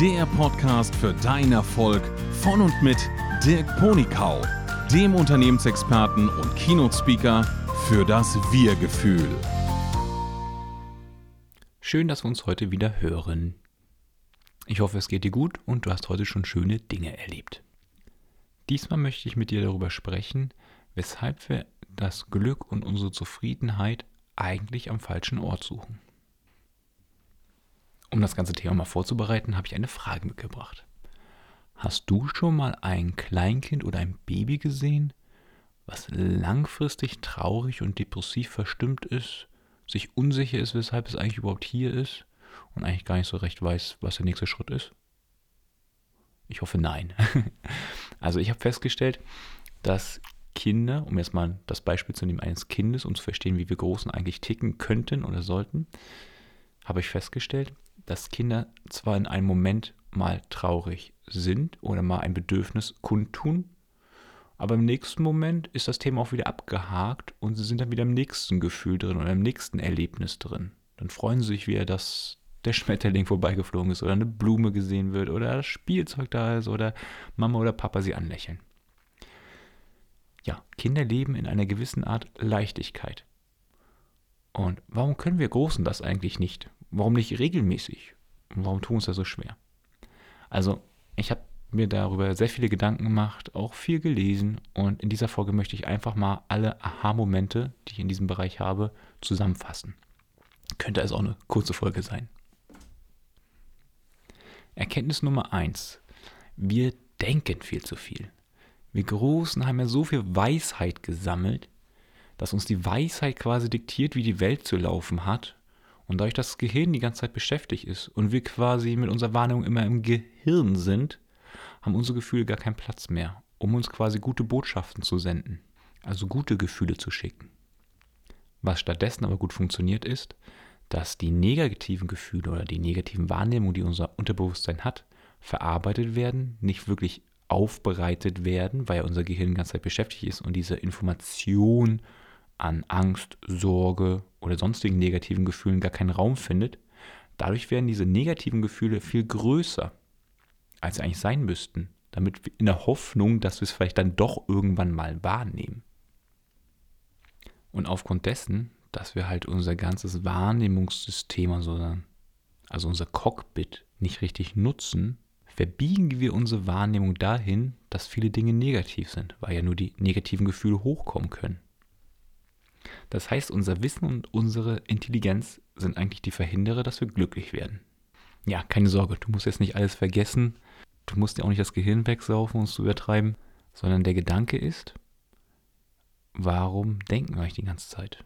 der Podcast für deinen Erfolg von und mit Dirk Ponikau, dem Unternehmensexperten und Keynote-Speaker für das Wir-Gefühl. Schön, dass wir uns heute wieder hören. Ich hoffe, es geht dir gut und du hast heute schon schöne Dinge erlebt. Diesmal möchte ich mit dir darüber sprechen, weshalb wir das Glück und unsere Zufriedenheit eigentlich am falschen Ort suchen. Um das ganze Thema mal vorzubereiten, habe ich eine Frage mitgebracht. Hast du schon mal ein Kleinkind oder ein Baby gesehen, was langfristig traurig und depressiv verstimmt ist, sich unsicher ist, weshalb es eigentlich überhaupt hier ist und eigentlich gar nicht so recht weiß, was der nächste Schritt ist? Ich hoffe nein. also ich habe festgestellt, dass Kinder, um jetzt mal das Beispiel zu nehmen eines Kindes, um zu verstehen, wie wir Großen eigentlich ticken könnten oder sollten, habe ich festgestellt, dass Kinder zwar in einem Moment mal traurig sind oder mal ein Bedürfnis kundtun, aber im nächsten Moment ist das Thema auch wieder abgehakt und sie sind dann wieder im nächsten Gefühl drin oder im nächsten Erlebnis drin. Dann freuen sie sich wieder, dass der Schmetterling vorbeigeflogen ist oder eine Blume gesehen wird oder das Spielzeug da ist oder Mama oder Papa sie anlächeln. Ja, Kinder leben in einer gewissen Art Leichtigkeit. Und warum können wir Großen das eigentlich nicht? Warum nicht regelmäßig? Und warum tun wir uns das so schwer? Also, ich habe mir darüber sehr viele Gedanken gemacht, auch viel gelesen und in dieser Folge möchte ich einfach mal alle Aha-Momente, die ich in diesem Bereich habe, zusammenfassen. Könnte also auch eine kurze Folge sein. Erkenntnis Nummer 1. Wir denken viel zu viel. Wir Großen haben ja so viel Weisheit gesammelt, dass uns die Weisheit quasi diktiert, wie die Welt zu laufen hat. Und dadurch, dass das Gehirn die ganze Zeit beschäftigt ist und wir quasi mit unserer Wahrnehmung immer im Gehirn sind, haben unsere Gefühle gar keinen Platz mehr, um uns quasi gute Botschaften zu senden, also gute Gefühle zu schicken. Was stattdessen aber gut funktioniert ist, dass die negativen Gefühle oder die negativen Wahrnehmungen, die unser Unterbewusstsein hat, verarbeitet werden, nicht wirklich aufbereitet werden, weil unser Gehirn die ganze Zeit beschäftigt ist und diese Information an Angst, Sorge oder sonstigen negativen Gefühlen gar keinen Raum findet. Dadurch werden diese negativen Gefühle viel größer, als sie eigentlich sein müssten, damit in der Hoffnung, dass wir es vielleicht dann doch irgendwann mal wahrnehmen. Und aufgrund dessen, dass wir halt unser ganzes Wahrnehmungssystem, also unser Cockpit, nicht richtig nutzen, verbiegen wir unsere Wahrnehmung dahin, dass viele Dinge negativ sind, weil ja nur die negativen Gefühle hochkommen können. Das heißt, unser Wissen und unsere Intelligenz sind eigentlich die Verhinderer, dass wir glücklich werden. Ja, keine Sorge, du musst jetzt nicht alles vergessen, du musst dir auch nicht das Gehirn wegsaufen und es zu übertreiben, sondern der Gedanke ist, warum denken wir eigentlich die ganze Zeit?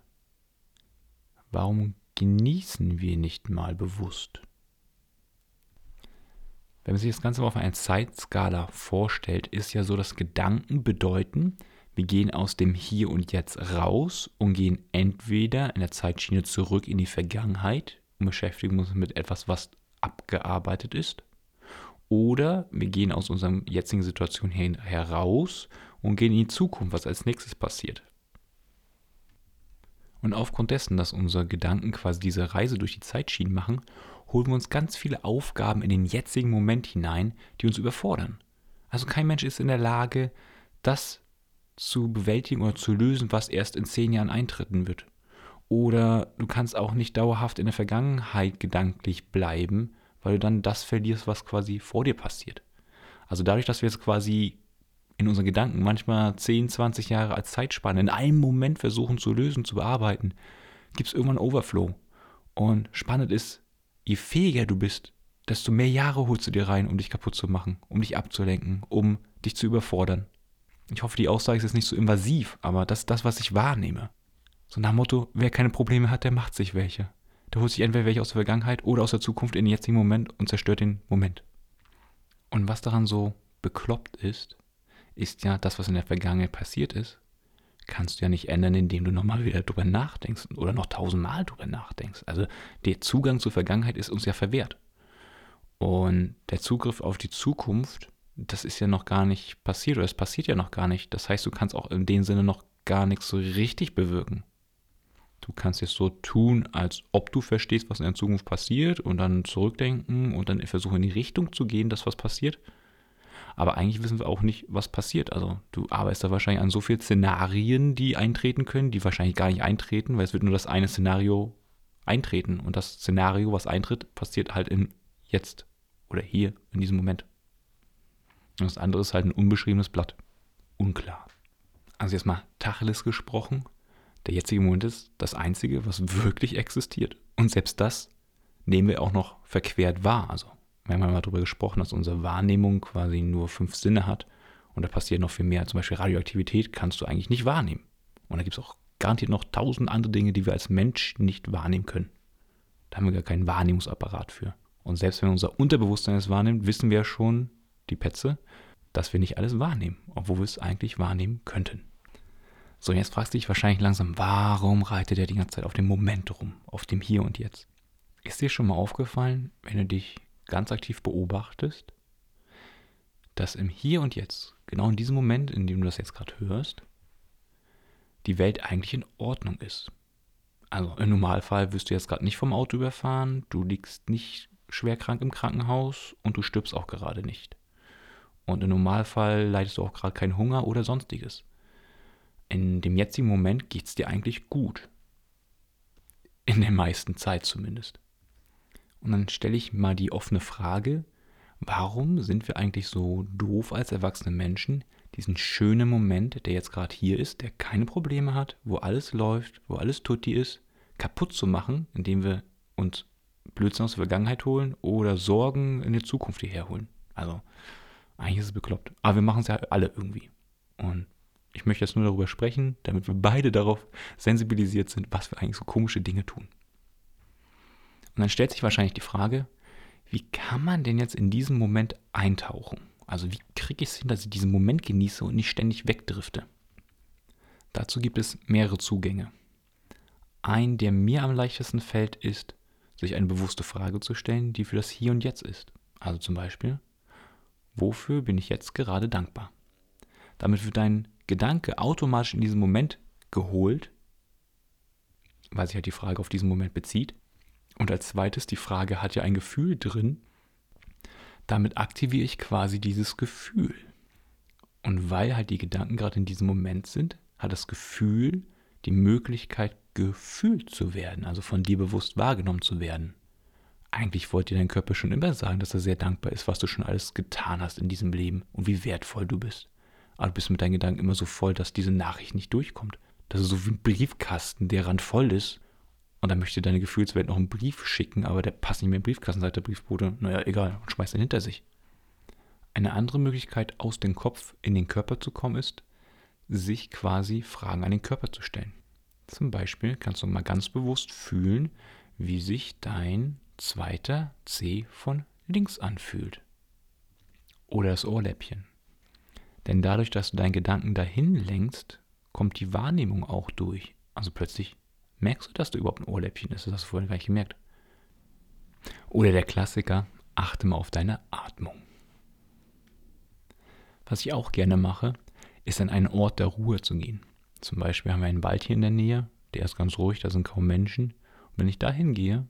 Warum genießen wir nicht mal bewusst? Wenn man sich das Ganze mal auf einer Zeitskala vorstellt, ist ja so, dass Gedanken bedeuten, wir gehen aus dem Hier und Jetzt raus und gehen entweder in der Zeitschiene zurück in die Vergangenheit und beschäftigen uns mit etwas, was abgearbeitet ist, oder wir gehen aus unserer jetzigen Situation heraus und gehen in die Zukunft, was als nächstes passiert. Und aufgrund dessen, dass unsere Gedanken quasi diese Reise durch die Zeitschienen machen, holen wir uns ganz viele Aufgaben in den jetzigen Moment hinein, die uns überfordern. Also kein Mensch ist in der Lage, das zu bewältigen oder zu lösen, was erst in zehn Jahren eintreten wird. Oder du kannst auch nicht dauerhaft in der Vergangenheit gedanklich bleiben, weil du dann das verlierst, was quasi vor dir passiert. Also dadurch, dass wir jetzt quasi in unseren Gedanken manchmal 10, 20 Jahre als Zeitspanne in einem Moment versuchen zu lösen, zu bearbeiten, gibt es irgendwann Overflow. Und spannend ist, je fähiger du bist, desto mehr Jahre holst du dir rein, um dich kaputt zu machen, um dich abzulenken, um dich zu überfordern. Ich hoffe, die Aussage ist jetzt nicht so invasiv, aber das ist das, was ich wahrnehme. So nach dem Motto, wer keine Probleme hat, der macht sich welche. Der holt sich entweder welche aus der Vergangenheit oder aus der Zukunft in den jetzigen Moment und zerstört den Moment. Und was daran so bekloppt ist, ist ja das, was in der Vergangenheit passiert ist, kannst du ja nicht ändern, indem du nochmal wieder drüber nachdenkst oder noch tausendmal drüber nachdenkst. Also der Zugang zur Vergangenheit ist uns ja verwehrt. Und der Zugriff auf die Zukunft, das ist ja noch gar nicht passiert oder es passiert ja noch gar nicht. Das heißt, du kannst auch in dem Sinne noch gar nichts so richtig bewirken. Du kannst jetzt so tun, als ob du verstehst, was in der Zukunft passiert und dann zurückdenken und dann versuchen in die Richtung zu gehen, dass was passiert. Aber eigentlich wissen wir auch nicht, was passiert. Also du arbeitest da wahrscheinlich an so vielen Szenarien, die eintreten können, die wahrscheinlich gar nicht eintreten, weil es wird nur das eine Szenario eintreten. Und das Szenario, was eintritt, passiert halt im Jetzt oder hier, in diesem Moment. Und das andere ist halt ein unbeschriebenes Blatt. Unklar. Also jetzt mal Tacheles gesprochen. Der jetzige Moment ist das Einzige, was wirklich existiert. Und selbst das nehmen wir auch noch verquert wahr. Also wir haben mal darüber gesprochen, dass unsere Wahrnehmung quasi nur fünf Sinne hat und da passiert noch viel mehr. Zum Beispiel Radioaktivität kannst du eigentlich nicht wahrnehmen. Und da gibt es auch garantiert noch tausend andere Dinge, die wir als Mensch nicht wahrnehmen können. Da haben wir gar keinen Wahrnehmungsapparat für. Und selbst wenn unser Unterbewusstsein es wahrnimmt, wissen wir ja schon, die Petze, dass wir nicht alles wahrnehmen, obwohl wir es eigentlich wahrnehmen könnten. So, jetzt fragst du dich wahrscheinlich langsam, warum reitet er die ganze Zeit auf dem Moment rum, auf dem Hier und Jetzt? Ist dir schon mal aufgefallen, wenn du dich ganz aktiv beobachtest, dass im Hier und Jetzt, genau in diesem Moment, in dem du das jetzt gerade hörst, die Welt eigentlich in Ordnung ist. Also im Normalfall wirst du jetzt gerade nicht vom Auto überfahren, du liegst nicht schwer krank im Krankenhaus und du stirbst auch gerade nicht. Und im Normalfall leidest du auch gerade keinen Hunger oder sonstiges. In dem jetzigen Moment geht es dir eigentlich gut. In der meisten Zeit zumindest. Und dann stelle ich mal die offene Frage, warum sind wir eigentlich so doof als erwachsene Menschen, diesen schönen Moment, der jetzt gerade hier ist, der keine Probleme hat, wo alles läuft, wo alles tutti ist, kaputt zu machen, indem wir uns Blödsinn aus der Vergangenheit holen oder Sorgen in der Zukunft hierher holen. Also, eigentlich ist es bekloppt. Aber wir machen es ja alle irgendwie. Und ich möchte jetzt nur darüber sprechen, damit wir beide darauf sensibilisiert sind, was wir eigentlich so komische Dinge tun. Und dann stellt sich wahrscheinlich die Frage, wie kann man denn jetzt in diesen Moment eintauchen? Also wie kriege ich es hin, dass ich diesen Moment genieße und nicht ständig wegdrifte? Dazu gibt es mehrere Zugänge. Ein, der mir am leichtesten fällt, ist, sich eine bewusste Frage zu stellen, die für das Hier und Jetzt ist. Also zum Beispiel, wofür bin ich jetzt gerade dankbar? Damit wird dein Gedanke automatisch in diesen Moment geholt, weil sich halt die Frage auf diesen Moment bezieht. Und als zweites, die Frage hat ja ein Gefühl drin. Damit aktiviere ich quasi dieses Gefühl. Und weil halt die Gedanken gerade in diesem Moment sind, hat das Gefühl die Möglichkeit, gefühlt zu werden, also von dir bewusst wahrgenommen zu werden. Eigentlich wollte dir dein Körper schon immer sagen, dass er sehr dankbar ist, was du schon alles getan hast in diesem Leben und wie wertvoll du bist. Aber du bist mit deinen Gedanken immer so voll, dass diese Nachricht nicht durchkommt. Das ist so wie ein Briefkasten, der randvoll ist und dann möchte deine Gefühlswelt noch einen Brief schicken, aber der passt nicht mehr in den Briefkasten, sagt der Briefbote, naja, egal, und schmeißt ihn hinter sich. Eine andere Möglichkeit, aus dem Kopf in den Körper zu kommen, ist, sich quasi Fragen an den Körper zu stellen. Zum Beispiel kannst du mal ganz bewusst fühlen, wie sich dein zweiter C von links anfühlt. Oder das Ohrläppchen. Denn dadurch, dass du deinen Gedanken dahin lenkst, kommt die Wahrnehmung auch durch. Also plötzlich Merkst du, dass du überhaupt ein Ohrläppchen ist? Das hast du vorhin gar nicht gemerkt. Oder der Klassiker, achte mal auf deine Atmung. Was ich auch gerne mache, ist an einen Ort der Ruhe zu gehen. Zum Beispiel haben wir einen Wald hier in der Nähe, der ist ganz ruhig, da sind kaum Menschen. Und wenn ich da hingehe,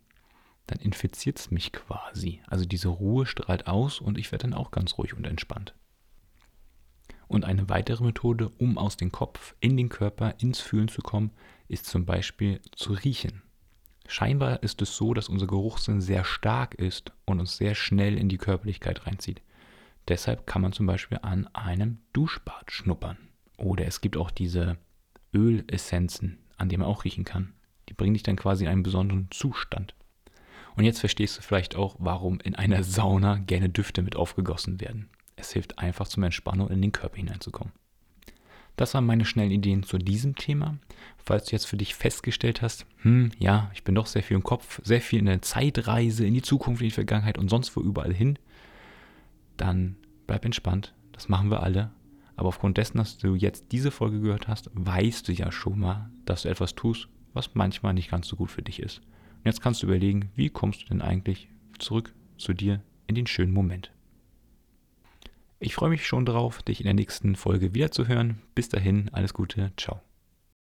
dann infiziert es mich quasi. Also diese Ruhe strahlt aus und ich werde dann auch ganz ruhig und entspannt. Und eine weitere Methode, um aus dem Kopf in den Körper, ins Fühlen zu kommen, ist zum Beispiel zu riechen. Scheinbar ist es so, dass unser Geruchssinn sehr stark ist und uns sehr schnell in die Körperlichkeit reinzieht. Deshalb kann man zum Beispiel an einem Duschbad schnuppern. Oder es gibt auch diese Ölessenzen, an denen man auch riechen kann. Die bringen dich dann quasi in einen besonderen Zustand. Und jetzt verstehst du vielleicht auch, warum in einer Sauna gerne Düfte mit aufgegossen werden. Es hilft einfach zum Entspannung in den Körper hineinzukommen. Das waren meine schnellen Ideen zu diesem Thema. Falls du jetzt für dich festgestellt hast, hm, ja, ich bin doch sehr viel im Kopf, sehr viel in der Zeitreise, in die Zukunft, in die Vergangenheit und sonst wo überall hin, dann bleib entspannt. Das machen wir alle. Aber aufgrund dessen, dass du jetzt diese Folge gehört hast, weißt du ja schon mal, dass du etwas tust, was manchmal nicht ganz so gut für dich ist. Und jetzt kannst du überlegen, wie kommst du denn eigentlich zurück zu dir in den schönen Moment. Ich freue mich schon darauf, dich in der nächsten Folge wiederzuhören. Bis dahin, alles Gute, ciao.